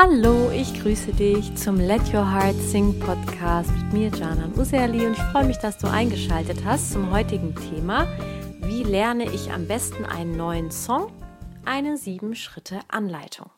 Hallo, ich grüße dich zum Let Your Heart Sing Podcast mit mir, Janan Userli, und ich freue mich, dass du eingeschaltet hast zum heutigen Thema. Wie lerne ich am besten einen neuen Song? Eine sieben Schritte Anleitung.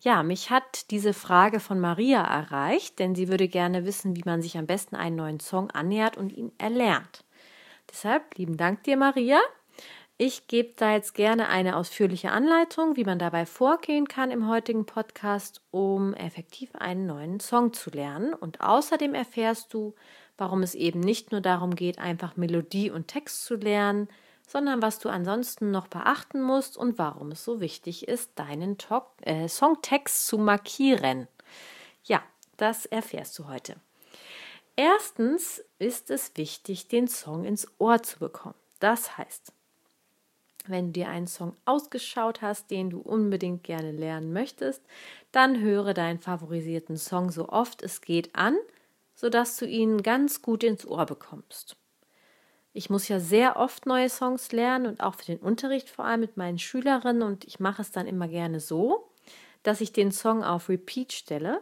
Ja, mich hat diese Frage von Maria erreicht, denn sie würde gerne wissen, wie man sich am besten einen neuen Song annähert und ihn erlernt. Deshalb lieben Dank dir, Maria. Ich gebe da jetzt gerne eine ausführliche Anleitung, wie man dabei vorgehen kann im heutigen Podcast, um effektiv einen neuen Song zu lernen. Und außerdem erfährst du, warum es eben nicht nur darum geht, einfach Melodie und Text zu lernen, sondern was du ansonsten noch beachten musst und warum es so wichtig ist, deinen Talk, äh, Songtext zu markieren. Ja, das erfährst du heute. Erstens ist es wichtig, den Song ins Ohr zu bekommen. Das heißt, wenn du dir einen Song ausgeschaut hast, den du unbedingt gerne lernen möchtest, dann höre deinen favorisierten Song so oft es geht an, sodass du ihn ganz gut ins Ohr bekommst. Ich muss ja sehr oft neue Songs lernen und auch für den Unterricht vor allem mit meinen Schülerinnen und ich mache es dann immer gerne so, dass ich den Song auf Repeat stelle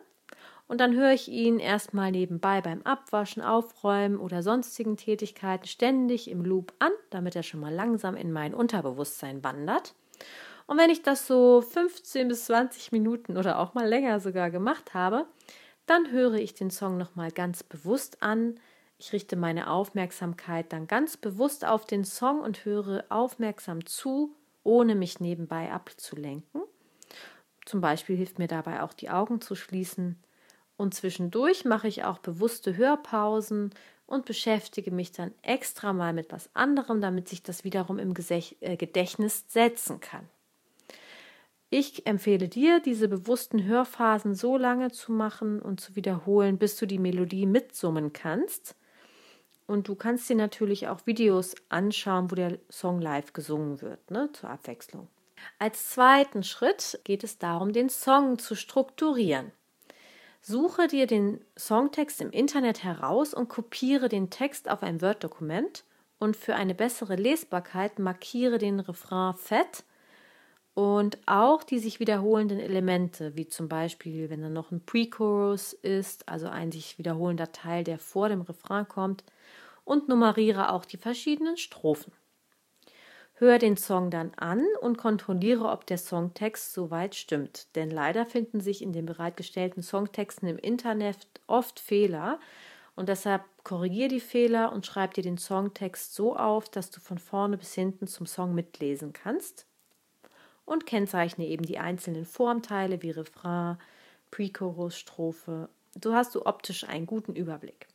und dann höre ich ihn erstmal nebenbei beim Abwaschen, Aufräumen oder sonstigen Tätigkeiten ständig im Loop an, damit er schon mal langsam in mein Unterbewusstsein wandert. Und wenn ich das so 15 bis 20 Minuten oder auch mal länger sogar gemacht habe, dann höre ich den Song nochmal ganz bewusst an. Ich richte meine Aufmerksamkeit dann ganz bewusst auf den Song und höre aufmerksam zu, ohne mich nebenbei abzulenken. Zum Beispiel hilft mir dabei auch die Augen zu schließen und zwischendurch mache ich auch bewusste Hörpausen und beschäftige mich dann extra mal mit was anderem, damit sich das wiederum im äh, Gedächtnis setzen kann. Ich empfehle dir, diese bewussten Hörphasen so lange zu machen und zu wiederholen, bis du die Melodie mitsummen kannst. Und du kannst dir natürlich auch Videos anschauen, wo der Song live gesungen wird, ne, zur Abwechslung. Als zweiten Schritt geht es darum, den Song zu strukturieren. Suche dir den Songtext im Internet heraus und kopiere den Text auf ein Word-Dokument. Und für eine bessere Lesbarkeit markiere den Refrain fett. Und auch die sich wiederholenden Elemente, wie zum Beispiel, wenn da noch ein Pre-Chorus ist, also ein sich wiederholender Teil, der vor dem Refrain kommt, und nummeriere auch die verschiedenen Strophen. Hör den Song dann an und kontrolliere, ob der Songtext soweit stimmt. Denn leider finden sich in den bereitgestellten Songtexten im Internet oft Fehler. Und deshalb korrigiere die Fehler und schreib dir den Songtext so auf, dass du von vorne bis hinten zum Song mitlesen kannst. Und kennzeichne eben die einzelnen Formteile wie Refrain, Pre-Chorus, Strophe. So hast du optisch einen guten Überblick.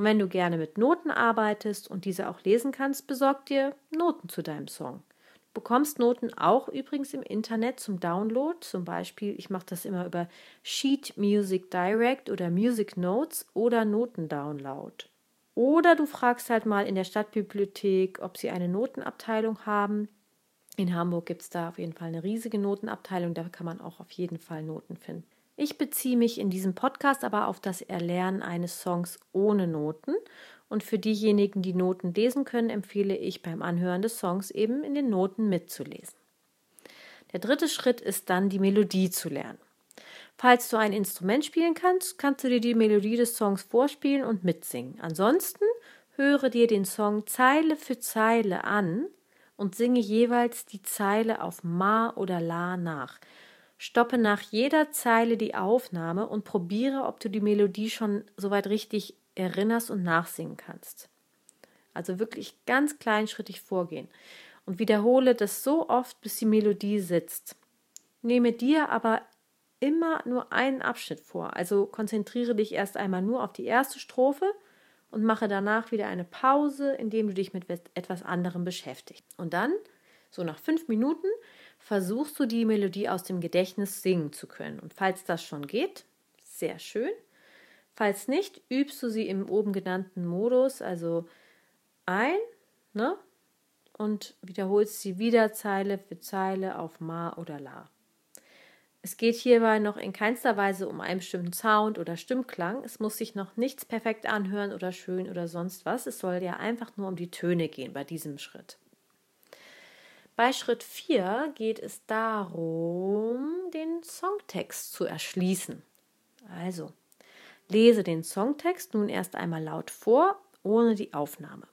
Und wenn du gerne mit Noten arbeitest und diese auch lesen kannst, besorg dir Noten zu deinem Song. Du bekommst Noten auch übrigens im Internet zum Download. Zum Beispiel, ich mache das immer über Sheet Music Direct oder Music Notes oder Notendownload. Oder du fragst halt mal in der Stadtbibliothek, ob sie eine Notenabteilung haben. In Hamburg gibt es da auf jeden Fall eine riesige Notenabteilung, da kann man auch auf jeden Fall Noten finden. Ich beziehe mich in diesem Podcast aber auf das Erlernen eines Songs ohne Noten. Und für diejenigen, die Noten lesen können, empfehle ich beim Anhören des Songs eben in den Noten mitzulesen. Der dritte Schritt ist dann, die Melodie zu lernen. Falls du ein Instrument spielen kannst, kannst du dir die Melodie des Songs vorspielen und mitsingen. Ansonsten höre dir den Song Zeile für Zeile an und singe jeweils die Zeile auf Ma oder La nach. Stoppe nach jeder Zeile die Aufnahme und probiere, ob du die Melodie schon soweit richtig erinnerst und nachsingen kannst. Also wirklich ganz kleinschrittig vorgehen und wiederhole das so oft, bis die Melodie sitzt. Nehme dir aber immer nur einen Abschnitt vor. Also konzentriere dich erst einmal nur auf die erste Strophe und mache danach wieder eine Pause, indem du dich mit etwas anderem beschäftigst. Und dann, so nach fünf Minuten, versuchst du die Melodie aus dem Gedächtnis singen zu können. Und falls das schon geht, sehr schön. Falls nicht, übst du sie im oben genannten Modus, also ein, ne? Und wiederholst sie wieder Zeile für Zeile auf Ma oder La. Es geht hierbei noch in keinster Weise um einen bestimmten Sound oder Stimmklang. Es muss sich noch nichts perfekt anhören oder schön oder sonst was. Es soll ja einfach nur um die Töne gehen bei diesem Schritt. Bei Schritt 4 geht es darum, den Songtext zu erschließen. Also, lese den Songtext nun erst einmal laut vor, ohne die Aufnahme.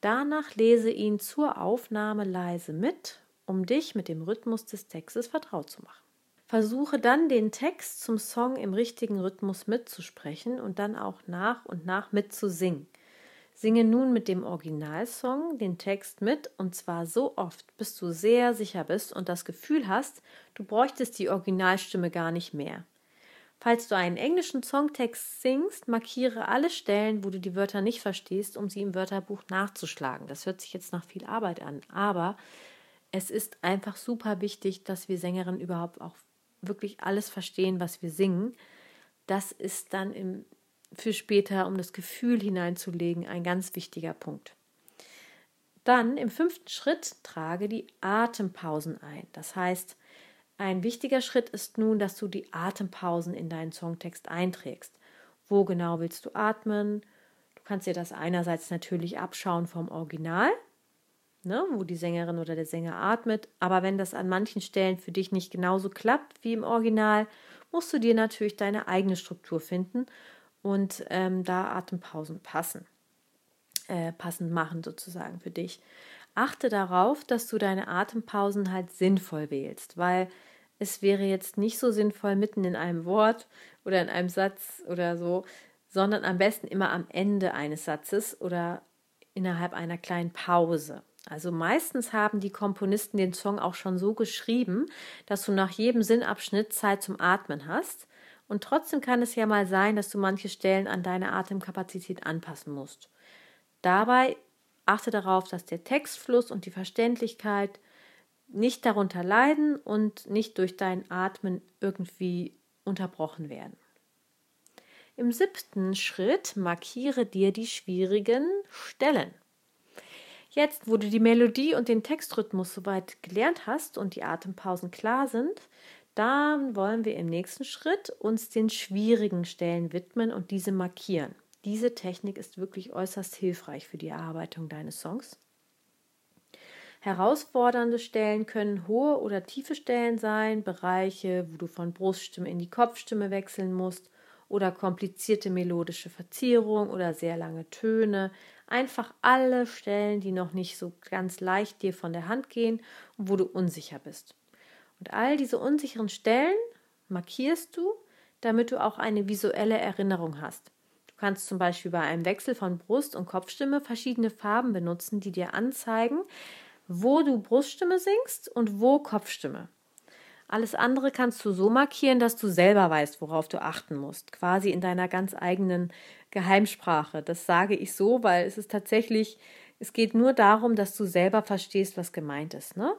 Danach lese ihn zur Aufnahme leise mit, um dich mit dem Rhythmus des Textes vertraut zu machen. Versuche dann den Text zum Song im richtigen Rhythmus mitzusprechen und dann auch nach und nach mitzusingen. Singe nun mit dem Originalsong den Text mit und zwar so oft, bis du sehr sicher bist und das Gefühl hast, du bräuchtest die Originalstimme gar nicht mehr. Falls du einen englischen Songtext singst, markiere alle Stellen, wo du die Wörter nicht verstehst, um sie im Wörterbuch nachzuschlagen. Das hört sich jetzt nach viel Arbeit an, aber es ist einfach super wichtig, dass wir Sängerinnen überhaupt auch wirklich alles verstehen, was wir singen. Das ist dann im für später, um das Gefühl hineinzulegen, ein ganz wichtiger Punkt. Dann im fünften Schritt trage die Atempausen ein. Das heißt, ein wichtiger Schritt ist nun, dass du die Atempausen in deinen Songtext einträgst. Wo genau willst du atmen? Du kannst dir das einerseits natürlich abschauen vom Original, ne, wo die Sängerin oder der Sänger atmet, aber wenn das an manchen Stellen für dich nicht genauso klappt wie im Original, musst du dir natürlich deine eigene Struktur finden und ähm, da Atempausen passen, äh, passend machen sozusagen für dich. Achte darauf, dass du deine Atempausen halt sinnvoll wählst, weil es wäre jetzt nicht so sinnvoll mitten in einem Wort oder in einem Satz oder so, sondern am besten immer am Ende eines Satzes oder innerhalb einer kleinen Pause. Also meistens haben die Komponisten den Song auch schon so geschrieben, dass du nach jedem Sinnabschnitt Zeit zum Atmen hast und trotzdem kann es ja mal sein, dass du manche Stellen an deine Atemkapazität anpassen musst. Dabei achte darauf, dass der Textfluss und die Verständlichkeit nicht darunter leiden und nicht durch dein Atmen irgendwie unterbrochen werden. Im siebten Schritt markiere dir die schwierigen Stellen. Jetzt, wo du die Melodie und den Textrhythmus soweit gelernt hast und die Atempausen klar sind, dann wollen wir im nächsten Schritt uns den schwierigen Stellen widmen und diese markieren. Diese Technik ist wirklich äußerst hilfreich für die Erarbeitung deines Songs. Herausfordernde Stellen können hohe oder tiefe Stellen sein, Bereiche, wo du von Bruststimme in die Kopfstimme wechseln musst oder komplizierte melodische Verzierung oder sehr lange Töne. Einfach alle Stellen, die noch nicht so ganz leicht dir von der Hand gehen und wo du unsicher bist. Und all diese unsicheren Stellen markierst du, damit du auch eine visuelle Erinnerung hast. Du kannst zum Beispiel bei einem Wechsel von Brust- und Kopfstimme verschiedene Farben benutzen, die dir anzeigen, wo du Bruststimme singst und wo Kopfstimme. Alles andere kannst du so markieren, dass du selber weißt, worauf du achten musst, quasi in deiner ganz eigenen Geheimsprache. Das sage ich so, weil es ist tatsächlich, es geht nur darum, dass du selber verstehst, was gemeint ist. Ne?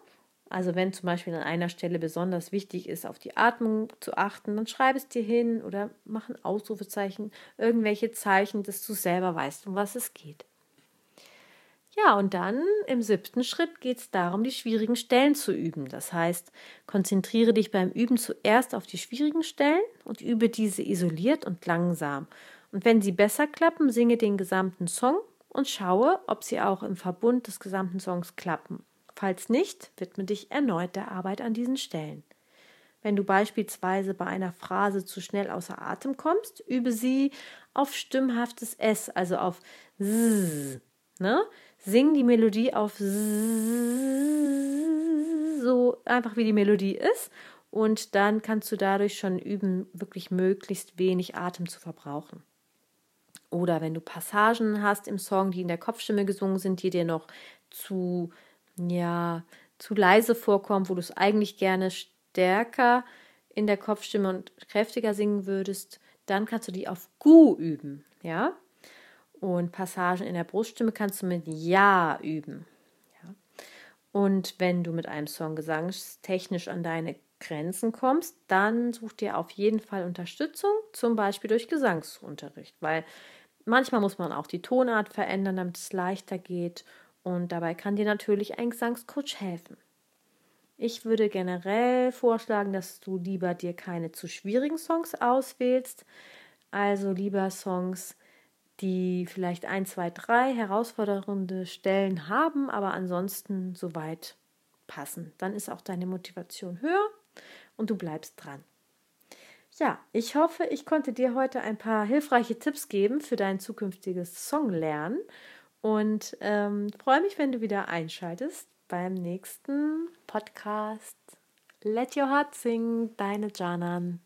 Also wenn zum Beispiel an einer Stelle besonders wichtig ist, auf die Atmung zu achten, dann schreib es dir hin oder mach ein Ausrufezeichen, irgendwelche Zeichen, dass du selber weißt, um was es geht. Ja, und dann im siebten Schritt geht es darum, die schwierigen Stellen zu üben. Das heißt, konzentriere dich beim Üben zuerst auf die schwierigen Stellen und übe diese isoliert und langsam. Und wenn sie besser klappen, singe den gesamten Song und schaue, ob sie auch im Verbund des gesamten Songs klappen. Falls nicht, widme dich erneut der Arbeit an diesen Stellen. Wenn du beispielsweise bei einer Phrase zu schnell außer Atem kommst, übe sie auf stimmhaftes S, also auf S. Ne? Sing die Melodie auf S, so einfach wie die Melodie ist. Und dann kannst du dadurch schon üben, wirklich möglichst wenig Atem zu verbrauchen. Oder wenn du Passagen hast im Song, die in der Kopfstimme gesungen sind, die dir noch zu ja, zu leise vorkommt, wo du es eigentlich gerne stärker in der Kopfstimme und kräftiger singen würdest, dann kannst du die auf Gu üben, ja? Und Passagen in der Bruststimme kannst du mit Ja üben. Ja? Und wenn du mit einem Song gesangstechnisch an deine Grenzen kommst, dann such dir auf jeden Fall Unterstützung, zum Beispiel durch Gesangsunterricht, weil manchmal muss man auch die Tonart verändern, damit es leichter geht und dabei kann dir natürlich ein Gesangscoach helfen. Ich würde generell vorschlagen, dass du lieber dir keine zu schwierigen Songs auswählst, also lieber Songs, die vielleicht ein, zwei, drei herausfordernde Stellen haben, aber ansonsten soweit passen. Dann ist auch deine Motivation höher und du bleibst dran. Ja, ich hoffe, ich konnte dir heute ein paar hilfreiche Tipps geben für dein zukünftiges Songlernen und ähm, freue mich, wenn du wieder einschaltest beim nächsten Podcast. Let Your Heart Sing, deine Janan.